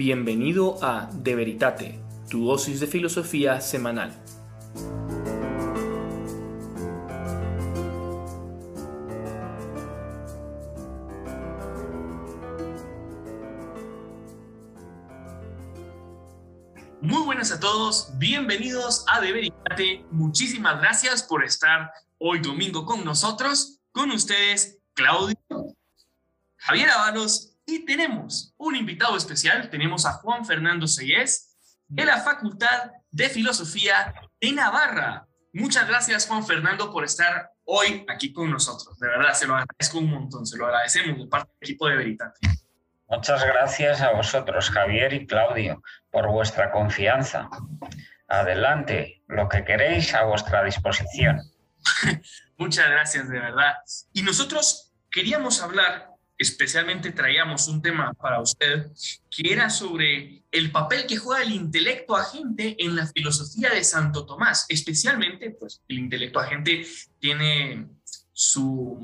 Bienvenido a De Veritate, tu dosis de filosofía semanal. Muy buenas a todos, bienvenidos a De Veritate. Muchísimas gracias por estar hoy domingo con nosotros, con ustedes, Claudio, Javier Ábalos y tenemos un invitado especial, tenemos a Juan Fernando Seyes de la Facultad de Filosofía de Navarra. Muchas gracias Juan Fernando por estar hoy aquí con nosotros. De verdad, se lo agradezco un montón, se lo agradecemos de parte del equipo de Veritate. Muchas gracias a vosotros, Javier y Claudio, por vuestra confianza. Adelante, lo que queréis a vuestra disposición. Muchas gracias, de verdad. Y nosotros queríamos hablar especialmente traíamos un tema para usted que era sobre el papel que juega el intelecto agente en la filosofía de Santo Tomás. Especialmente, pues el intelecto agente tiene su,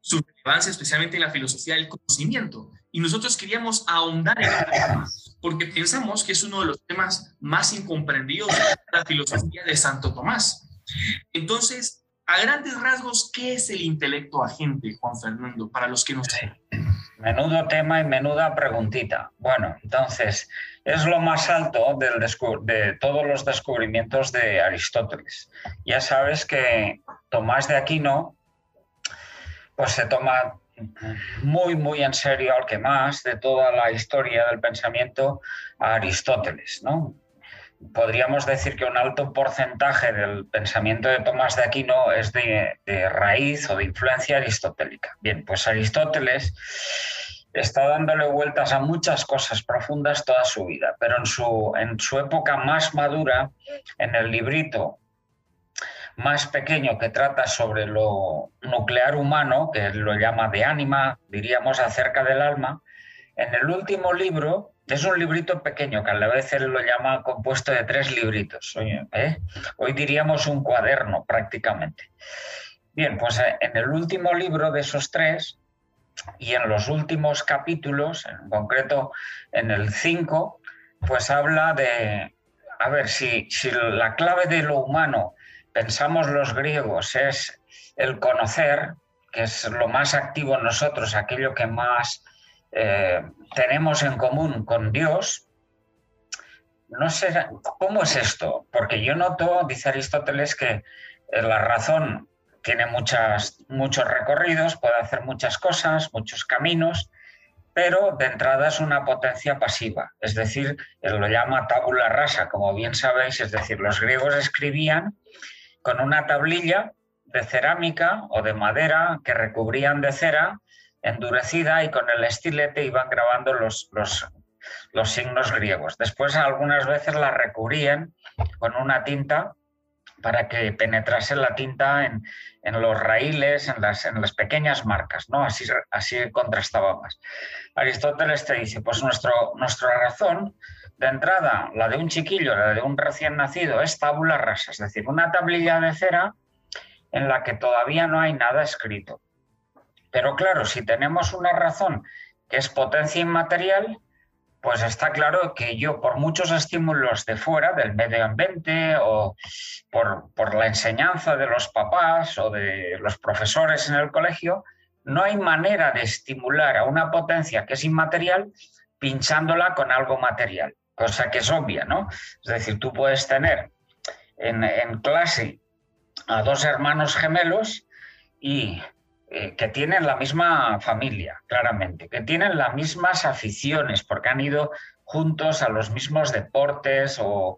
su relevancia especialmente en la filosofía del conocimiento. Y nosotros queríamos ahondar en el tema porque pensamos que es uno de los temas más incomprendidos de la filosofía de Santo Tomás. Entonces, a grandes rasgos, ¿qué es el intelecto agente, Juan Fernando, para los que no saben? Menudo tema y menuda preguntita. Bueno, entonces, es lo más alto de todos los descubrimientos de Aristóteles. Ya sabes que Tomás de Aquino, pues se toma muy, muy en serio, al que más, de toda la historia del pensamiento, a Aristóteles, ¿no? Podríamos decir que un alto porcentaje del pensamiento de Tomás de Aquino es de, raíz o de influencia aristotélica. Bien, pues Aristóteles está dándole vueltas a muchas cosas profundas toda su vida, pero en su, en su época más madura, en el librito más pequeño que trata sobre lo nuclear humano, que lo llama de ánima, diríamos acerca del alma, en el último libro es un librito pequeño, que a la vez él lo llama compuesto de tres libritos. ¿eh? Hoy diríamos un cuaderno prácticamente. Bien, pues eh, en el último libro de esos tres y en los últimos capítulos, en concreto en el 5, pues habla de, a ver, si, si la clave de lo humano, pensamos los griegos, es el conocer, que es lo más activo en nosotros, aquello que más eh, tenemos en común con Dios, no sé, ¿cómo es esto? Porque yo noto, dice Aristóteles, que eh, la razón tiene muchos recorridos, puede hacer muchas cosas, muchos caminos, pero de entrada es una potencia pasiva, es decir, él lo llama tabula rasa, como bien sabéis, es decir, los griegos escribían con una tablilla de cerámica o de madera que recubrían de cera endurecida y con el estilete iban grabando los, los, los signos griegos. Después algunas veces la recubrían con una tinta para que penetrase la tinta en, en los raíles, en las, en las, pequeñas marcas, ¿no? Así, así contrastaba más. Aristóteles te dice, pues nuestro, nuestra razón de entrada, la de un chiquillo, la de un recién nacido, es tabula rasa, es decir, una tablilla de cera en la que todavía no hay nada escrito. Pero claro, si tenemos una razón que es potencia inmaterial, pues está claro que yo por muchos estímulos de fuera, del medio ambiente o por, la enseñanza de los papás o de los profesores en el colegio, no hay manera de estimular a una potencia que es inmaterial pinchándola con algo material, cosa que es obvia, ¿no? Es decir, tú puedes tener en, en clase a dos hermanos gemelos y eh, que tienen la misma familia, claramente, que tienen las mismas aficiones, porque han ido juntos a los mismos deportes o,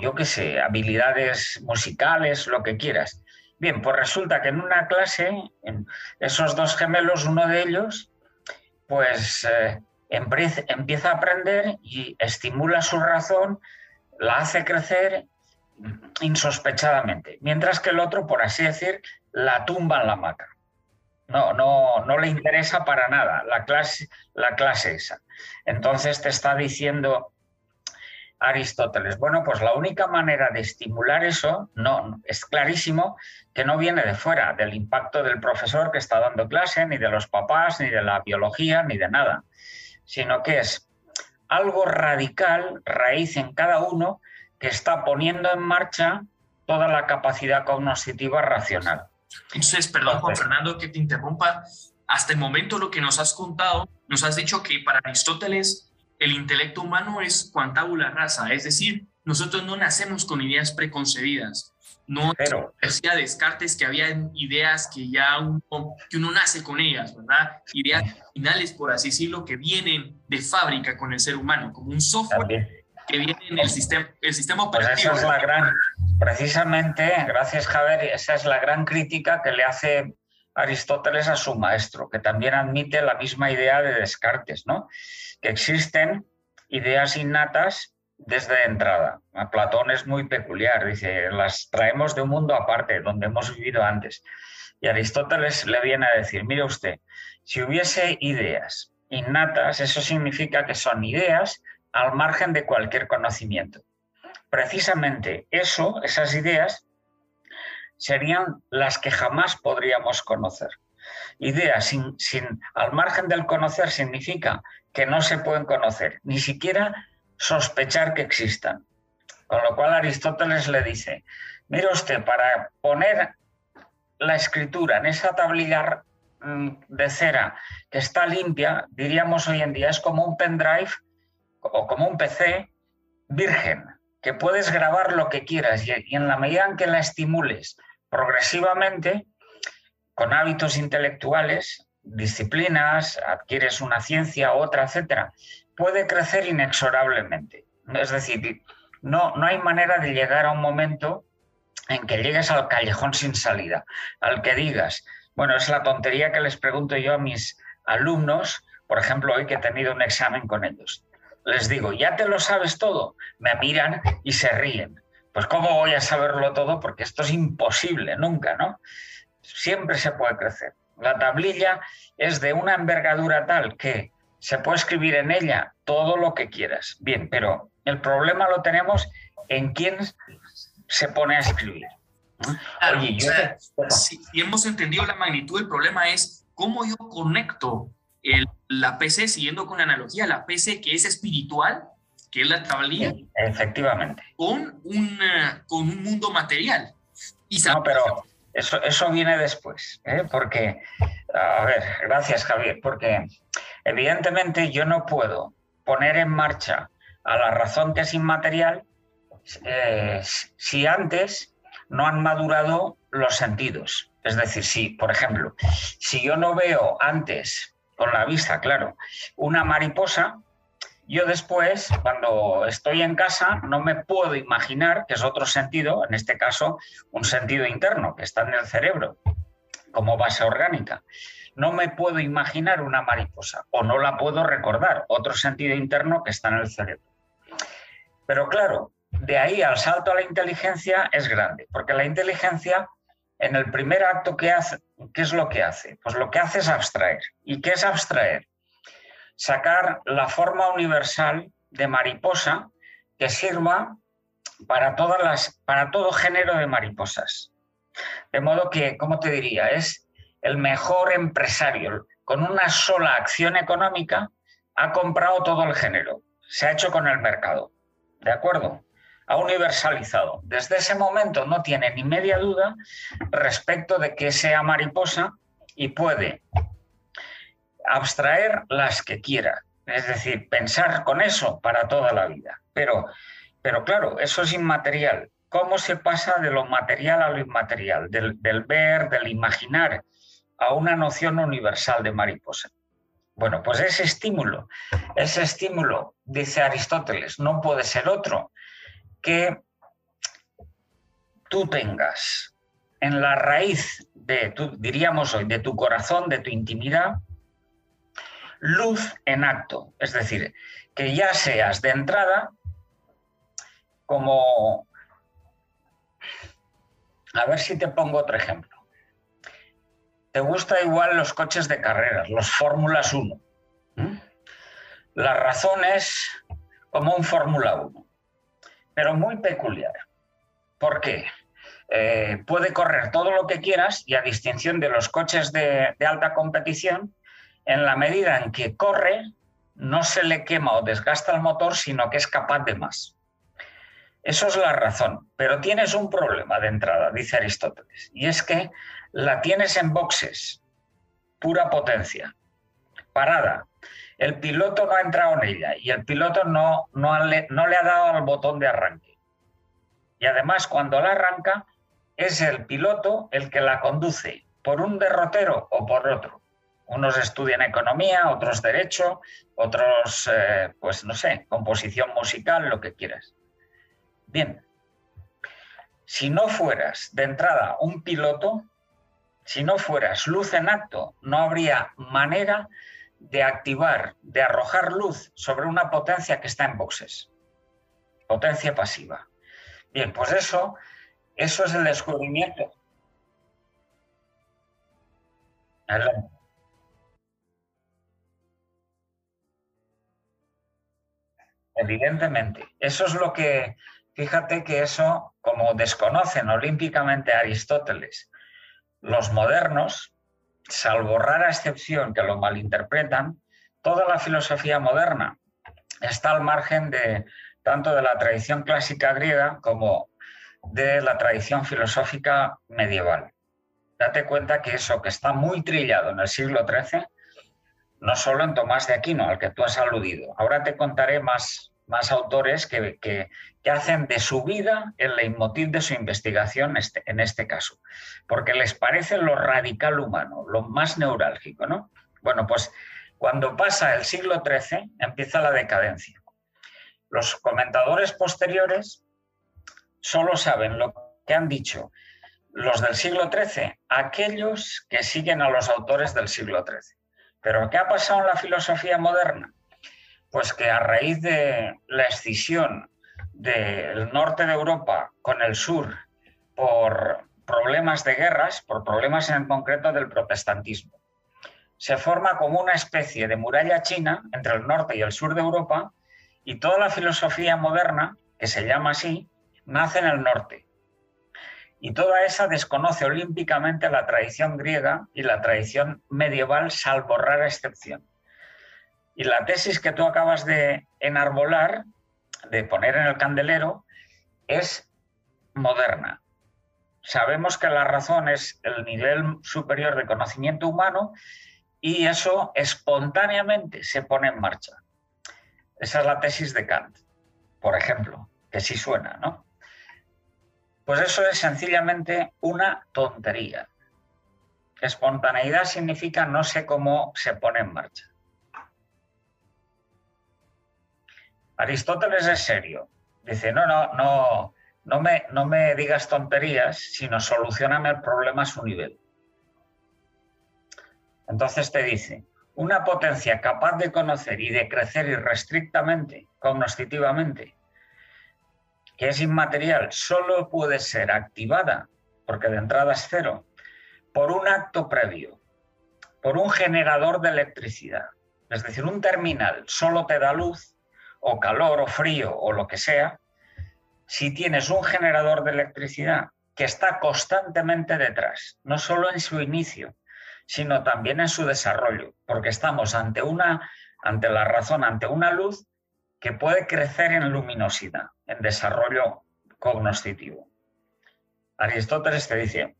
yo qué sé, habilidades musicales, lo que quieras. Bien, pues resulta que en una clase, en esos dos gemelos, uno de ellos, pues eh, empieza a aprender y estimula su razón, la hace crecer insospechadamente, mientras que el otro, por así decir, la tumba en la maca. No, no, no le interesa para nada la clase, la clase esa. Entonces te está diciendo Aristóteles, bueno, pues la única manera de estimular eso no, es clarísimo que no viene de fuera, del impacto del profesor que está dando clase, ni de los papás, ni de la biología, ni de nada, sino que es algo radical, raíz en cada uno, que está poniendo en marcha toda la capacidad cognitiva racional. Entonces, perdón, Juan Fernando, que te interrumpa. Hasta el momento lo que nos has contado, nos has dicho que para Aristóteles el intelecto humano es cuantábula rasa, es decir, nosotros no nacemos con ideas preconcebidas. No Pero, decía Descartes que había ideas que ya uno, que uno nace con ellas, ¿verdad? Ideas finales, por así decirlo, que vienen de fábrica con el ser humano, como un software que viene en el sistema, el sistema pues operativo. esa es la gran, precisamente, gracias Javier, esa es la gran crítica que le hace Aristóteles a su maestro, que también admite la misma idea de Descartes, ¿no? Que existen ideas innatas desde entrada. A Platón es muy peculiar, dice, las traemos de un mundo aparte, donde hemos vivido antes. Y Aristóteles le viene a decir, mire usted, si hubiese ideas innatas, eso significa que son ideas al margen de cualquier conocimiento. Precisamente eso, esas ideas, serían las que jamás podríamos conocer. Ideas sin, sin, al margen del conocer significa que no se pueden conocer, ni siquiera sospechar que existan. Con lo cual Aristóteles le dice, mire usted, para poner la escritura en esa tablilla mm, de cera que está limpia, diríamos hoy en día, es como un pendrive o como un PC virgen, que puedes grabar lo que quieras y en la medida en que la estimules progresivamente, con hábitos intelectuales, disciplinas, adquieres una ciencia, otra, etcétera, puede crecer inexorablemente. Es decir, no, no hay manera de llegar a un momento en que llegues al callejón sin salida, al que digas, bueno, es la tontería que les pregunto yo a mis alumnos, por ejemplo, hoy que he tenido un examen con ellos. Les digo, ¿ya te lo sabes todo? Me miran y se ríen. Pues ¿cómo voy a saberlo todo? Porque esto es imposible, nunca, ¿no? Siempre se puede crecer. La tablilla es de una envergadura tal que se puede escribir en ella todo lo que quieras. Bien, pero el problema lo tenemos en quién se pone a escribir. si hemos entendido la magnitud, el problema es cómo yo conecto la PC, siguiendo con la analogía, la PC que es espiritual, que es la tablilla. Efectivamente. Con un, con un mundo material. Y no, pero eso, eso viene después, ¿eh? porque, a ver, gracias Javier, porque evidentemente yo no puedo poner en marcha a la razón que es inmaterial eh, si antes no han madurado los sentidos. Es decir, si, por ejemplo, si yo no veo antes, con la vista, claro, una mariposa, yo después, cuando estoy en casa, no me puedo imaginar, que es otro sentido, en este caso, un sentido interno que está en el cerebro, como base orgánica. No me puedo imaginar una mariposa o no la puedo recordar, otro sentido interno que está en el cerebro. Pero claro, de ahí al salto a la inteligencia es grande, porque la inteligencia, en el primer acto que hace, ¿qué es lo que hace? Pues lo que hace es abstraer. ¿Y qué es abstraer? sacar la forma universal de mariposa que sirva para, para todo género de mariposas. De modo que, ¿cómo te diría? Es el mejor empresario. Con una sola acción económica ha comprado todo el género. Se ha hecho con el mercado. ¿De acuerdo? Ha universalizado. Desde ese momento no tiene ni media duda respecto de que sea mariposa y puede abstraer las que quiera, es decir, pensar con eso para toda la vida. Pero, pero claro, eso es inmaterial. ¿Cómo se pasa de lo material a lo inmaterial, del, del ver, del imaginar, a una noción universal de mariposa? Bueno, pues ese estímulo, ese estímulo, dice Aristóteles, no puede ser otro que tú tengas en la raíz de, tu, diríamos hoy, de tu corazón, de tu intimidad, luz en acto, es decir, que ya seas de entrada como... A ver si te pongo otro ejemplo. Te gusta igual los coches de carreras, los Fórmulas 1. La razón es como un Fórmula 1, pero muy peculiar. ¿Por qué? Eh, puede correr todo lo que quieras y a distinción de los coches de alta competición, en la medida en que corre, no se le quema o desgasta el motor, sino que es capaz de más. Eso es la razón, pero tienes un problema de entrada, dice Aristóteles, y es que la tienes en boxes, pura potencia, parada. El piloto no ha entrado en ella y el piloto no, no, no le ha dado al botón de arranque. Y además, cuando la arranca, es el piloto el que la conduce por un derrotero o por otro. Unos estudian economía, otros derecho, otros, eh, pues no sé, composición musical, lo que quieras. Bien, si no fueras de entrada un piloto, si no fueras luz en acto, no habría manera de activar, de arrojar luz sobre una potencia que está en boxes. Potencia pasiva. Bien, pues eso, eso es el descubrimiento. Evidentemente, eso es lo que, fíjate que eso, como desconocen olímpicamente Aristóteles, los modernos, salvo rara excepción que lo malinterpretan, toda la filosofía moderna está al margen de tanto de la tradición clásica griega como de la tradición filosófica medieval. Date cuenta que eso que está muy trillado en el siglo XIII, no solo en Tomás de Aquino, al que tú has aludido. Ahora te contaré más, más autores que, que, hacen de su vida el leitmotiv de su investigación este, en este caso, porque les parece lo radical humano, lo más neurálgico. ¿no? Bueno, pues cuando pasa el siglo XIII empieza la decadencia. Los comentadores posteriores solo saben lo que han dicho los del siglo XIII, aquellos que siguen a los autores del siglo XIII. Pero ¿qué ha pasado en la filosofía moderna? Pues que a raíz de la escisión del norte de Europa con el sur por problemas de guerras, por problemas en concreto del protestantismo, se forma como una especie de muralla china entre el norte y el sur de Europa y toda la filosofía moderna, que se llama así, nace en el norte. Y toda esa desconoce olímpicamente la tradición griega y la tradición medieval, salvo rara excepción. Y la tesis que tú acabas de enarbolar, de poner en el candelero, es moderna. Sabemos que la razón es el nivel superior de conocimiento humano y eso espontáneamente se pone en marcha. Esa es la tesis de Kant, por ejemplo, que sí suena, ¿no? Pues eso es sencillamente una tontería. Espontaneidad significa no sé cómo se pone en marcha. Aristóteles es serio. Dice, no, no, no, no me, no me digas tonterías, sino solucioname el problema a su nivel. Entonces te dice, una potencia capaz de conocer y de crecer irrestrictamente, cognoscitivamente, que es inmaterial, solo puede ser activada, porque de entrada es cero, por un acto previo, por un generador de electricidad. Es decir, un terminal solo te da luz o calor o frío o lo que sea si tienes un generador de electricidad que está constantemente detrás, no solo en su inicio, sino también en su desarrollo, porque estamos ante una ante la razón, ante una luz que puede crecer en luminosidad, en desarrollo cognoscitivo. Aristóteles te dice,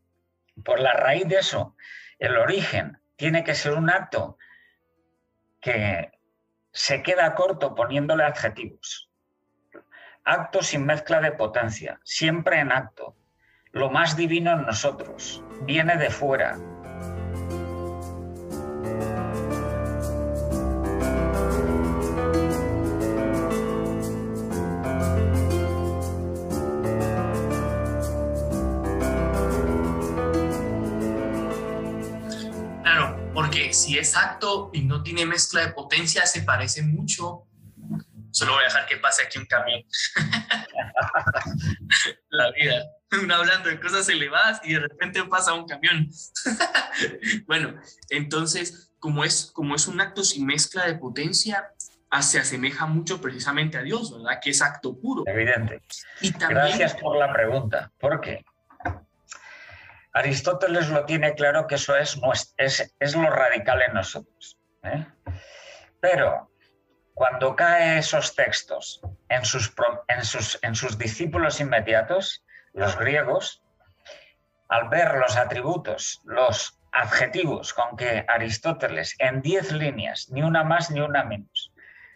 por la raíz de eso, el origen tiene que ser un acto que se queda corto poniéndole adjetivos. Acto sin mezcla de potencia, siempre en acto. Lo más divino en nosotros viene de fuera, si es acto y no tiene mezcla de potencia, se parece mucho. Solo voy a dejar que pase aquí un camión. La vida. Uno hablando de cosas elevadas y de repente pasa un camión. bueno, entonces, como es, como es un acto sin mezcla de potencia, se asemeja mucho precisamente a Dios, ¿verdad? Que es acto puro. Evidente. Y Gracias por la pregunta. ¿Por qué? Aristóteles lo tiene claro que eso es, es, es lo radical en nosotros. ¿eh? Pero cuando cae esos textos en sus, en sus, en sus discípulos inmediatos, los griegos, al ver los atributos, los adjetivos con que Aristóteles en diez líneas, ni una más ni una menos,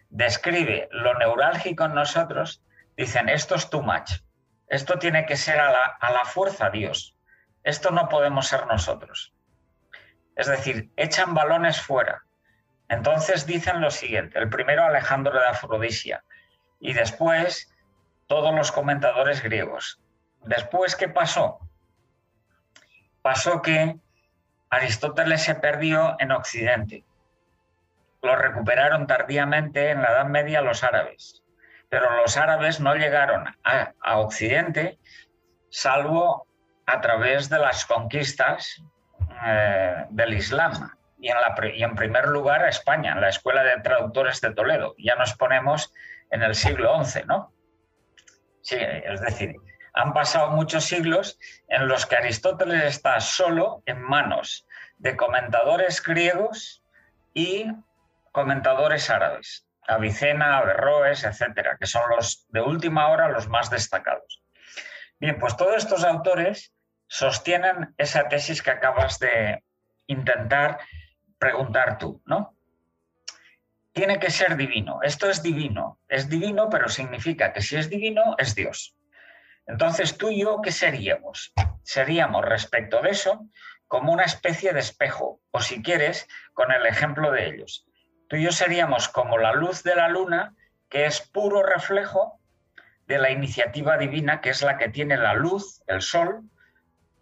describe lo neurálgico en nosotros, dicen, esto es too much, esto tiene que ser a la, a la fuerza Dios, esto no podemos ser nosotros. Es decir, echan balones fuera. Entonces dicen lo siguiente, el primero Alejandro de Afrodisia y después todos los comentadores griegos. Después, ¿qué pasó? Pasó que Aristóteles se perdió en Occidente. Lo recuperaron tardíamente en la Edad Media los árabes, pero los árabes no llegaron a, Occidente salvo a través de las conquistas eh, del Islam y en, la, y en primer lugar a España, en la Escuela de Traductores de Toledo. Ya nos ponemos en el siglo XI, ¿no? Sí, es decir, han pasado muchos siglos en los que Aristóteles está solo en manos de comentadores griegos y comentadores árabes, Avicena, Averroes, etcétera, que son los de última hora los más destacados. Bien, pues todos estos autores sostienen esa tesis que acabas de intentar preguntar tú, ¿no? Tiene que ser divino. Esto es divino. Es divino, pero significa que si es divino, es Dios. Entonces, tú y yo, ¿qué seríamos? Seríamos, respecto de eso, como una especie de espejo, o si quieres, con el ejemplo de ellos. Tú y yo seríamos como la luz de la luna, que es puro reflejo de la iniciativa divina, que es la que tiene la luz, el sol,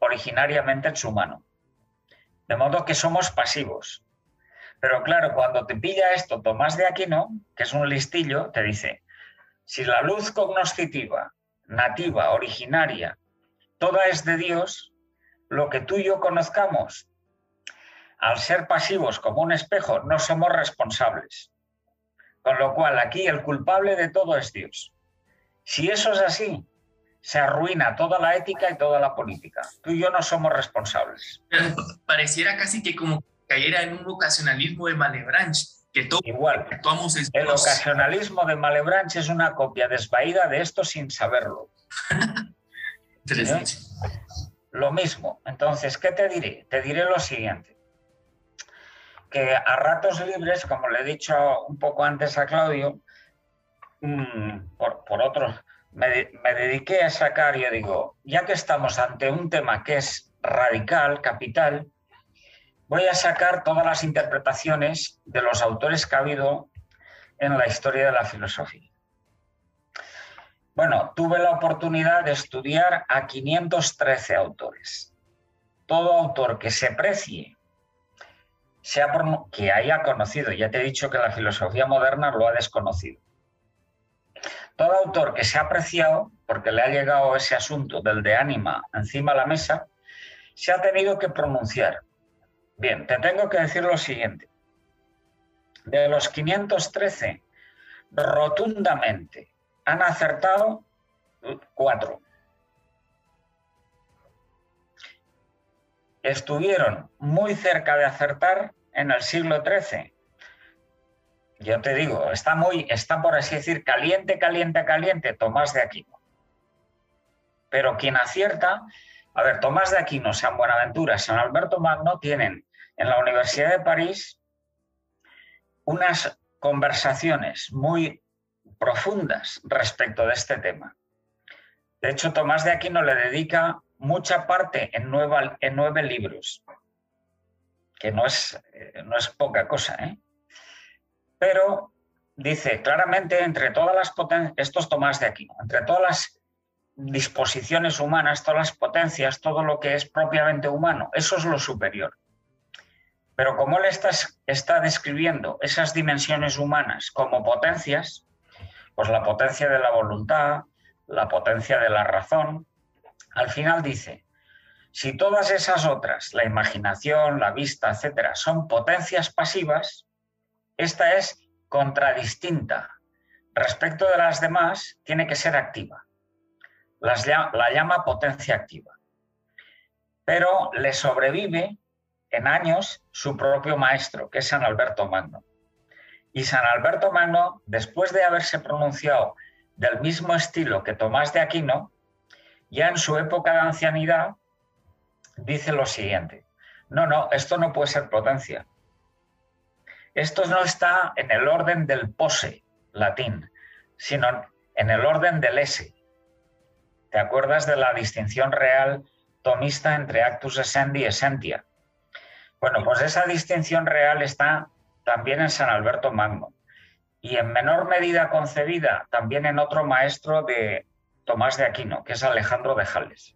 originariamente en su mano. De modo que somos pasivos. Pero claro, cuando te pilla esto Tomás de Aquino, que es un listillo, te dice, si la luz cognoscitiva, nativa, originaria, toda es de Dios, lo que tú y yo conozcamos, al ser pasivos como un espejo, no somos responsables. Con lo cual, aquí el culpable de todo es Dios. Si eso es así, se arruina toda la ética y toda la política. Tú y yo no somos responsables. Pareciera casi que como cayera en un ocasionalismo de Malebranche, que todo Igual, el ocasionalismo de Malebranche es una copia desvaída de esto sin saberlo. Interesante. ¿Eh? Lo mismo. Entonces, ¿qué te diré? Te diré lo siguiente. Que a ratos libres, como le he dicho un poco antes a Claudio, mm, por, por otros me, dediqué a sacar, yo digo, ya que estamos ante un tema que es radical, capital, voy a sacar todas las interpretaciones de los autores que ha habido en la historia de la filosofía. Bueno, tuve la oportunidad de estudiar a 513 autores. Todo autor que se precie, sea que haya conocido, ya te he dicho que la filosofía moderna lo ha desconocido, todo autor que se ha apreciado, porque le ha llegado ese asunto del de ánima encima de la mesa, se ha tenido que pronunciar. Bien, te tengo que decir lo siguiente. De los 513, rotundamente han acertado cuatro. Estuvieron muy cerca de acertar en el siglo XIII yo te digo, está muy, está por así decir, caliente, caliente, caliente, Tomás de Aquino. Pero quien acierta, a ver, Tomás de Aquino, San Buenaventura, San Alberto Magno tienen en la Universidad de París unas conversaciones muy profundas respecto de este tema. De hecho, Tomás de Aquino le dedica mucha parte en, en nueve libros, que no es, eh, no es poca cosa, ¿eh? Pero dice claramente entre todas las potencias, esto es Tomás de Aquino, entre todas las disposiciones humanas, todas las potencias, todo lo que es propiamente humano, eso es lo superior. Pero como él está, está describiendo esas dimensiones humanas como potencias, pues la potencia de la voluntad, la potencia de la razón, al final dice, si todas esas otras, la imaginación, la vista, etcétera, son potencias pasivas, esta es contradistinta. Respecto de las demás, tiene que ser activa. la llama potencia activa. Pero le sobrevive en años su propio maestro, que es San Alberto Magno. Y San Alberto Magno, después de haberse pronunciado del mismo estilo que Tomás de Aquino, ya en su época de ancianidad dice lo siguiente, no, no, esto no puede ser potencia. Esto no está en el orden del pose latín, sino en el orden del ese. ¿Te acuerdas de la distinción real tomista entre actus essendi y essentia? Bueno, pues esa distinción real está también en San Alberto Magno y en menor medida concebida también en otro maestro de Tomás de Aquino, que es Alejandro de Jales.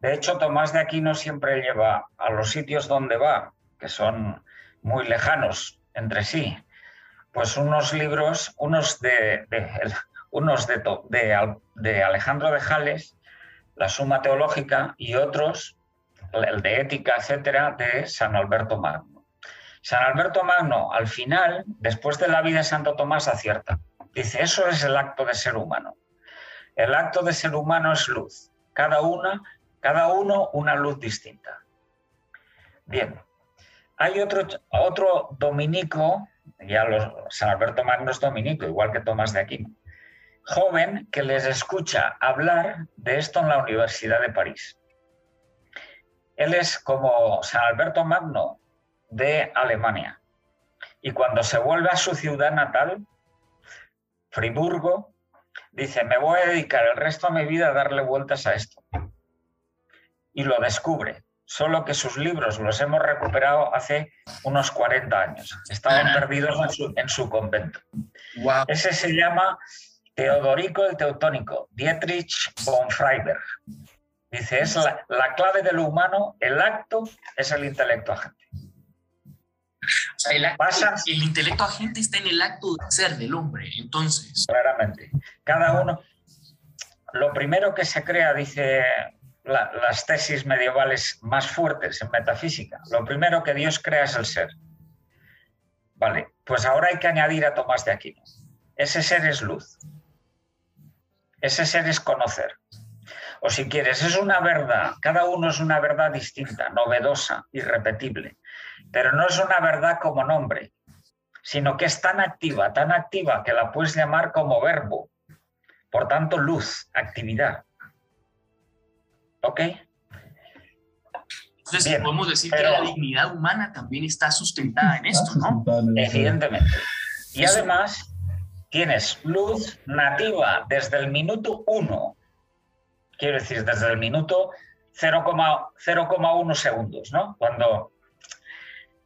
De hecho, Tomás de Aquino siempre lleva a los sitios donde va, que son muy lejanos entre sí, pues unos libros, unos de, unos de, de, Alejandro de Jales, la Suma Teológica, y otros, el de Ética, etcétera, de San Alberto Magno. San Alberto Magno, al final, después de la vida de Santo Tomás, acierta. Dice, eso es el acto de ser humano. El acto de ser humano es luz. Cada una, cada uno una luz distinta. Bien. Hay otro, otro dominico, ya San Alberto Magno es dominico, igual que Tomás de Aquino, joven que les escucha hablar de esto en la Universidad de París. Él es como San Alberto Magno de Alemania. Y cuando se vuelve a su ciudad natal, Friburgo, dice, me voy a dedicar el resto de mi vida a darle vueltas a esto. Y lo descubre, solo que sus libros los hemos recuperado hace unos 40 años. Estaban perdidos en su, convento. Ese se llama Teodorico el Teutónico, Dietrich von Freiberg. Dice, es la, la clave de lo humano, el acto es el intelecto agente el, intelecto agente está en el acto de ser del hombre, entonces. Claramente. Cada uno. Lo primero que se crea, dice las tesis medievales más fuertes en metafísica, lo primero que Dios crea es el ser. Vale, pues ahora hay que añadir a Tomás de Aquino. Ese ser es luz. Ese ser es conocer. O si quieres, es una verdad. Cada uno es una verdad distinta, novedosa, irrepetible pero no es una verdad como nombre, sino que es tan activa, tan activa que la puedes llamar como verbo. Por tanto, luz, actividad. ¿Ok? Entonces, podemos decir que la dignidad humana también está sustentada en esto, ¿no? Evidentemente. Y además, tienes luz nativa desde el minuto uno. Quiero decir, desde el minuto 0,1 segundos, ¿no? Cuando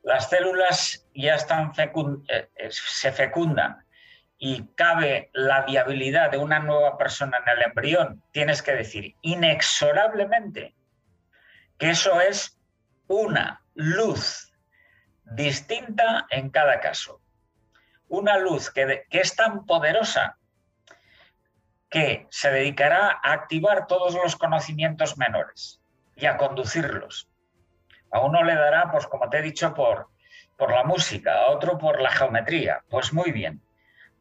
las células ya están eh, eh, se fecundan y cabe la viabilidad de una nueva persona en el embrión, tienes que decir inexorablemente que eso es una luz distinta en cada caso. Una luz que, es tan poderosa que se dedicará a activar todos los conocimientos menores y a conducirlos a uno le dará, pues como te he dicho, por la música, a otro por la geometría. Pues muy bien.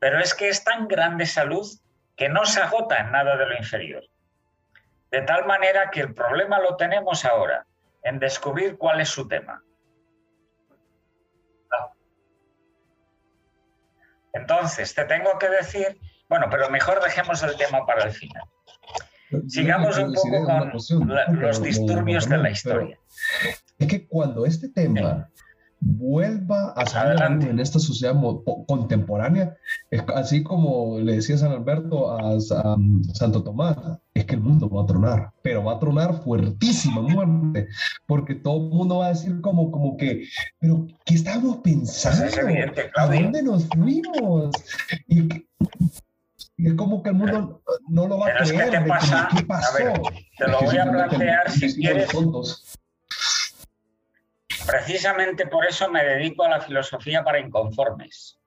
Pero es que es tan grande esa luz que no se agota en nada de lo inferior. De tal manera que el problema lo tenemos ahora, en descubrir cuál es su tema. Entonces, te tengo que decir, bueno, pero mejor dejemos el tema para el final. Sigamos un poco con los disturbios de la historia es que cuando este tema vuelva a salir en esta sociedad contemporánea, así como le decía San Alberto a, Santo Tomás, es que el mundo va a tronar, pero va a tronar fuertísimamente, porque todo el mundo va a decir como, como que, pero ¿qué estamos pensando? ¿A dónde nos fuimos? Y, es como que el mundo no lo va a creer. ¿qué, pasa? ¿Qué pasó? te lo voy a plantear si quieres. Precisamente por eso me dedico a la filosofía para inconformes.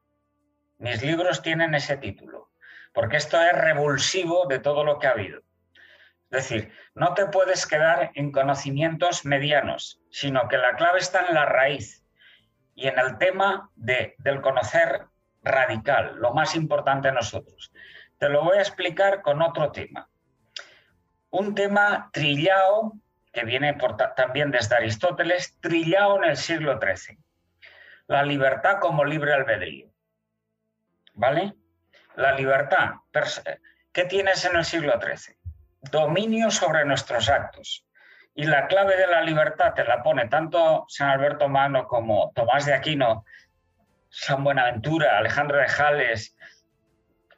Mis libros tienen ese título, porque esto es revulsivo de todo lo que ha habido. Es decir, no te puedes quedar en conocimientos medianos, sino que la clave está en la raíz y en el tema de, del conocer radical, lo más importante de nosotros. Te lo voy a explicar con otro tema. Un tema trillado que viene también desde Aristóteles, trillado en el siglo XIII. la libertad como libre albedrío. ¿Vale? La libertad, ¿qué tienes en el siglo XIII? Dominio sobre nuestros actos. Y la clave de la libertad te la pone tanto San Alberto Mano como Tomás de Aquino, San Buenaventura, Alejandro de Jales,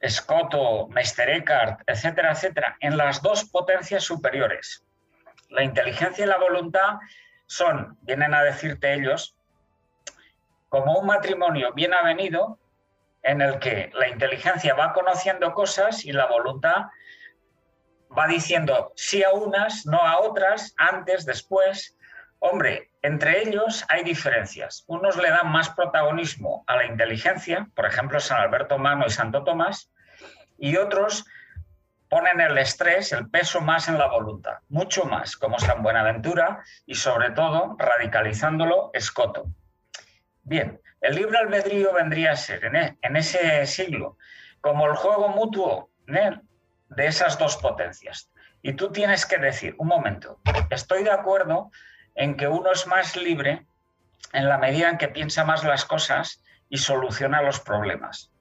Escoto, Meister Eckhart, etcétera, etcétera, en las dos potencias superiores. La inteligencia y la voluntad son, vienen a decirte ellos, como un matrimonio bien avenido en el que la inteligencia va conociendo cosas y la voluntad va diciendo sí a unas, no a otras, antes, después. Hombre, entre ellos hay diferencias. Unos le dan más protagonismo a la inteligencia, por ejemplo, San Alberto Mano y Santo Tomás, y otros ponen el estrés, el peso más en la voluntad, mucho más, como San Buenaventura y sobre todo, radicalizándolo, Escoto. Bien, el libre albedrío vendría a ser en, e, ese siglo como el juego mutuo de esas dos potencias. Y tú tienes que decir, un momento, estoy de acuerdo en que uno es más libre en la medida en que piensa más las cosas y soluciona los problemas.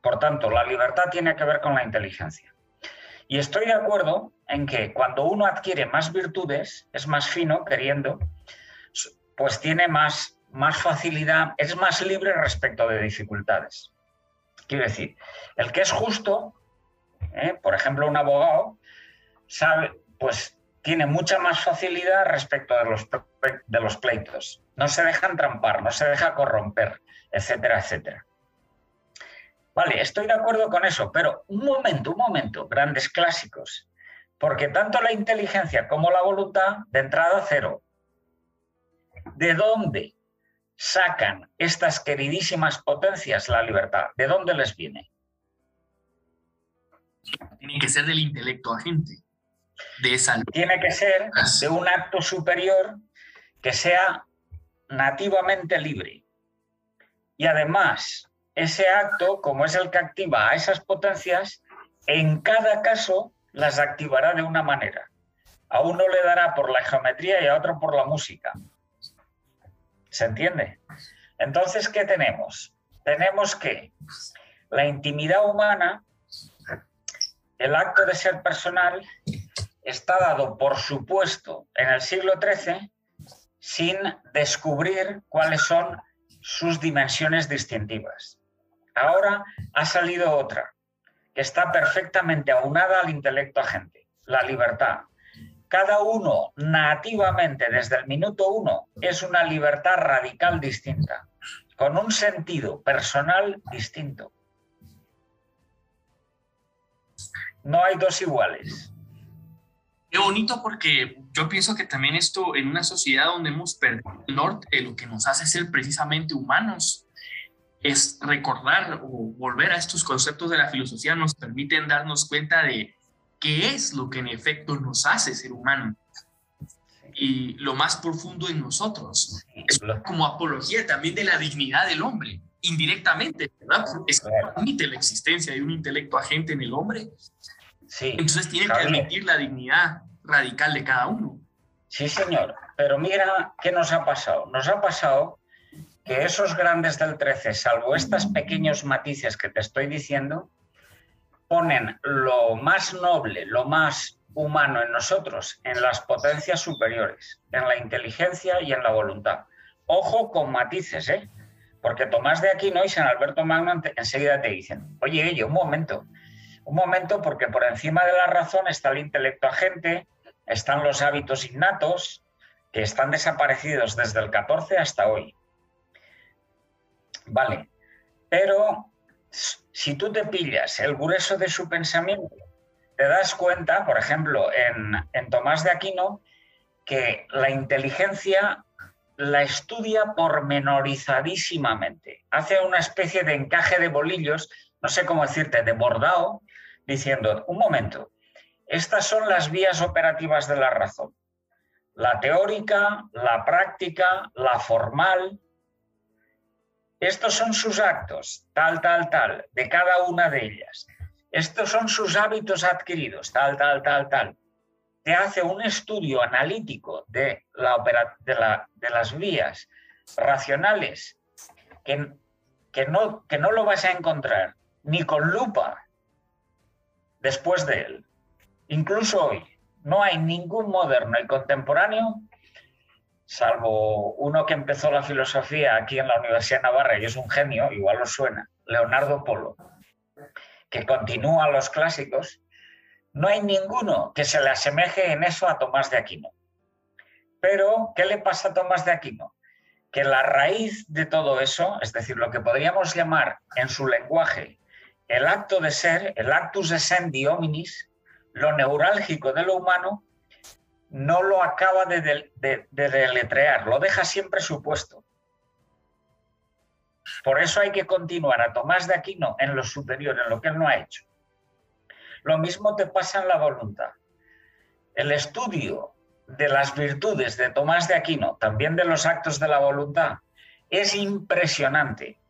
Por tanto, la libertad tiene que ver con la inteligencia. Y estoy de acuerdo en que cuando uno adquiere más virtudes, es más fino queriendo, pues tiene más, más facilidad, es más libre respecto de dificultades. Quiero decir, el que es justo, ¿eh? por ejemplo, un abogado, sabe, pues tiene mucha más facilidad respecto de los, de los pleitos. No se deja entrampar, no se deja corromper, etcétera, etcétera. Vale, estoy de acuerdo con eso, pero un momento, un momento, grandes clásicos, porque tanto la inteligencia como la voluntad, de entrada cero. ¿De dónde sacan estas queridísimas potencias la libertad? ¿De dónde les viene? Tiene que ser del intelecto agente, de esa... Tiene que ser de un acto superior que sea nativamente libre. Y además, ese acto, como es el que activa a esas potencias, en cada caso las activará de una manera. A uno le dará por la geometría y a otro por la música. ¿Se entiende? Entonces, ¿qué tenemos? Tenemos que la intimidad humana, el acto de ser personal, está dado, por supuesto, en el siglo XIII, sin descubrir cuáles son sus dimensiones distintivas. Ahora ha salido otra, que está perfectamente aunada al intelecto agente, la libertad. Cada uno nativamente desde el minuto uno es una libertad radical distinta, con un sentido personal distinto. No hay dos iguales. Qué bonito porque yo pienso que también esto en una sociedad donde hemos perdido el norte, lo que nos hace ser precisamente humanos, es recordar o volver a estos conceptos de la filosofía nos permiten darnos cuenta de qué es lo que en efecto nos hace ser humano y lo más profundo en nosotros. Es como apología también de la dignidad del hombre, indirectamente, ¿verdad? Es que permite la existencia de un intelecto agente en el hombre. Sí, Entonces tiene que admitir la dignidad radical de cada uno. Sí, señor. Pero mira qué nos ha pasado. Nos ha pasado que esos grandes del 13, salvo estos pequeños matices que te estoy diciendo, ponen lo más noble, lo más humano en nosotros, en las potencias superiores, en la inteligencia y en la voluntad. Ojo con matices, ¿eh? Porque Tomás de Aquino y San Alberto Magno enseguida te dicen, oye, oye, un momento, un momento, porque por encima de la razón está el intelecto agente, están los hábitos innatos, que están desaparecidos desde el 14 hasta hoy. Vale, pero si tú te pillas el grueso de su pensamiento, te das cuenta, por ejemplo, en, en Tomás de Aquino, que la inteligencia la estudia pormenorizadísimamente. Hace una especie de encaje de bolillos, no sé cómo decirte, de bordado, diciendo, un momento, estas son las vías operativas de la razón. La teórica, la práctica, la formal, estos son sus actos, tal, tal, tal, de cada una de ellas. Estos son sus hábitos adquiridos, tal, tal, tal, tal. Te hace un estudio analítico de, la de, las vías racionales que, que, no, que no lo vas a encontrar ni con lupa después de él. Incluso hoy no hay ningún moderno y contemporáneo, salvo uno que empezó la filosofía aquí en la Universidad de Navarra y es un genio, igual os suena, Leonardo Polo, que continúa los clásicos, no hay ninguno que se le asemeje en eso a Tomás de Aquino. Pero, ¿qué le pasa a Tomás de Aquino? Que la raíz de todo eso, es decir, lo que podríamos llamar en su lenguaje el acto de ser, el actus essendi hominis, lo neurálgico de lo humano, no lo acaba de, de, deletrear, lo deja siempre supuesto. Por eso hay que continuar a Tomás de Aquino en lo superior, en lo que él no ha hecho. Lo mismo te pasa en la voluntad. El estudio de las virtudes de Tomás de Aquino, también de los actos de la voluntad, es impresionante.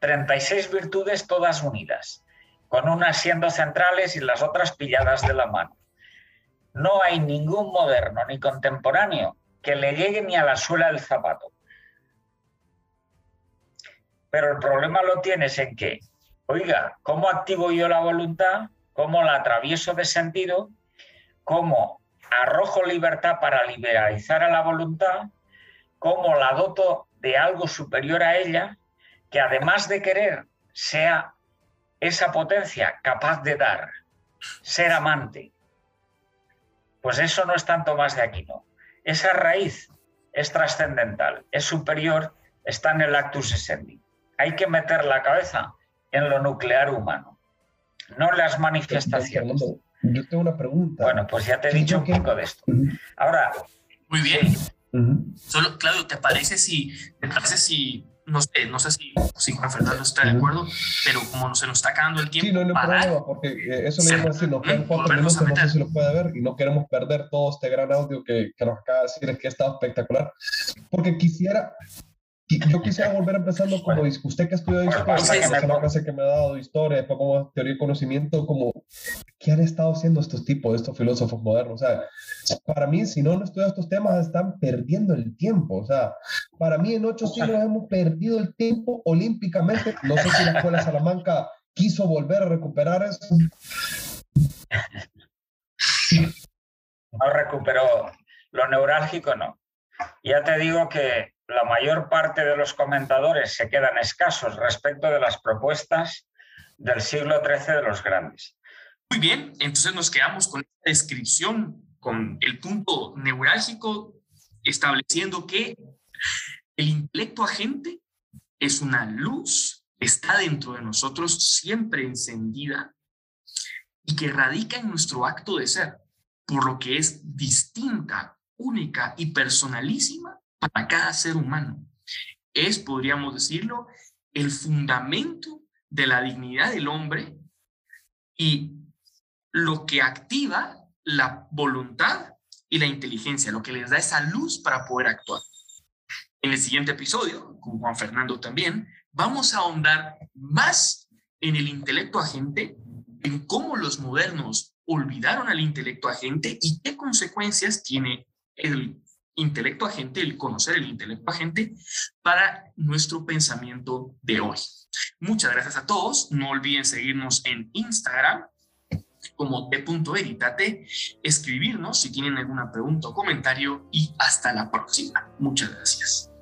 36 virtudes todas unidas, con unas siendo centrales y las otras pilladas de la mano. No hay ningún moderno ni contemporáneo que le llegue ni a la suela del zapato. Pero el problema lo tienes en que, oiga, ¿cómo activo yo la voluntad? ¿Cómo la atravieso de sentido? ¿Cómo arrojo libertad para liberalizar a la voluntad, como la doto de algo superior a ella, que además de querer, sea esa potencia capaz de dar, ser amante. Pues eso no es tanto más de aquí, ¿no? Esa raíz es trascendental, es superior, está en el actus essendi. Hay que meter la cabeza en lo nuclear humano, no en las manifestaciones. Yo tengo una pregunta. Bueno, pues ya te he dicho un poco de esto. Ahora. Muy bien. Solo, Claudio, ¿te parece si, te parece si, no sé, no sé si, si Juan Fernando está de acuerdo, pero como se nos está acabando el tiempo. Sí, no, no hay problema, porque eh, eso me llama decir, nos quedan cuatro minutos, no sé si lo puede ver, y no queremos perder todo este gran audio que, que nos acaba de decir, es que ha estado espectacular. Porque quisiera, yo quisiera volver empezando como usted que estudió historia, que es una clase que me ha dado historia, después como teoría y conocimiento, como qué han estado haciendo estos tipos, estos filósofos modernos. O sea, para mí, si no, no estudian estos temas, están perdiendo el tiempo. O sea, para mí en ocho siglos hemos perdido el tiempo olímpicamente. No sé si la Escuela Salamanca quiso volver a recuperar eso. No recuperó lo neurálgico, no. Ya te digo que la mayor parte de los comentadores se quedan escasos respecto de las propuestas del siglo XIII de los grandes. Muy bien, entonces nos quedamos con esta descripción, con el punto neurálgico, estableciendo que el intelecto agente es una luz está dentro de nosotros siempre encendida y que radica en nuestro acto de ser, por lo que es distinta, única y personalísima para cada ser humano. Es, podríamos decirlo, el fundamento de la dignidad del hombre y lo que activa la voluntad y la inteligencia, lo que les da esa luz para poder actuar. En el siguiente episodio, con Juan Fernando también, vamos a ahondar más en el intelecto agente, en cómo los modernos olvidaron al intelecto agente y qué consecuencias tiene el intelecto agente, el conocer el intelecto agente para nuestro pensamiento de hoy. Muchas gracias a todos. No olviden seguirnos en Instagram como t.editate, escribirnos si tienen alguna pregunta o comentario y hasta la próxima. Muchas gracias.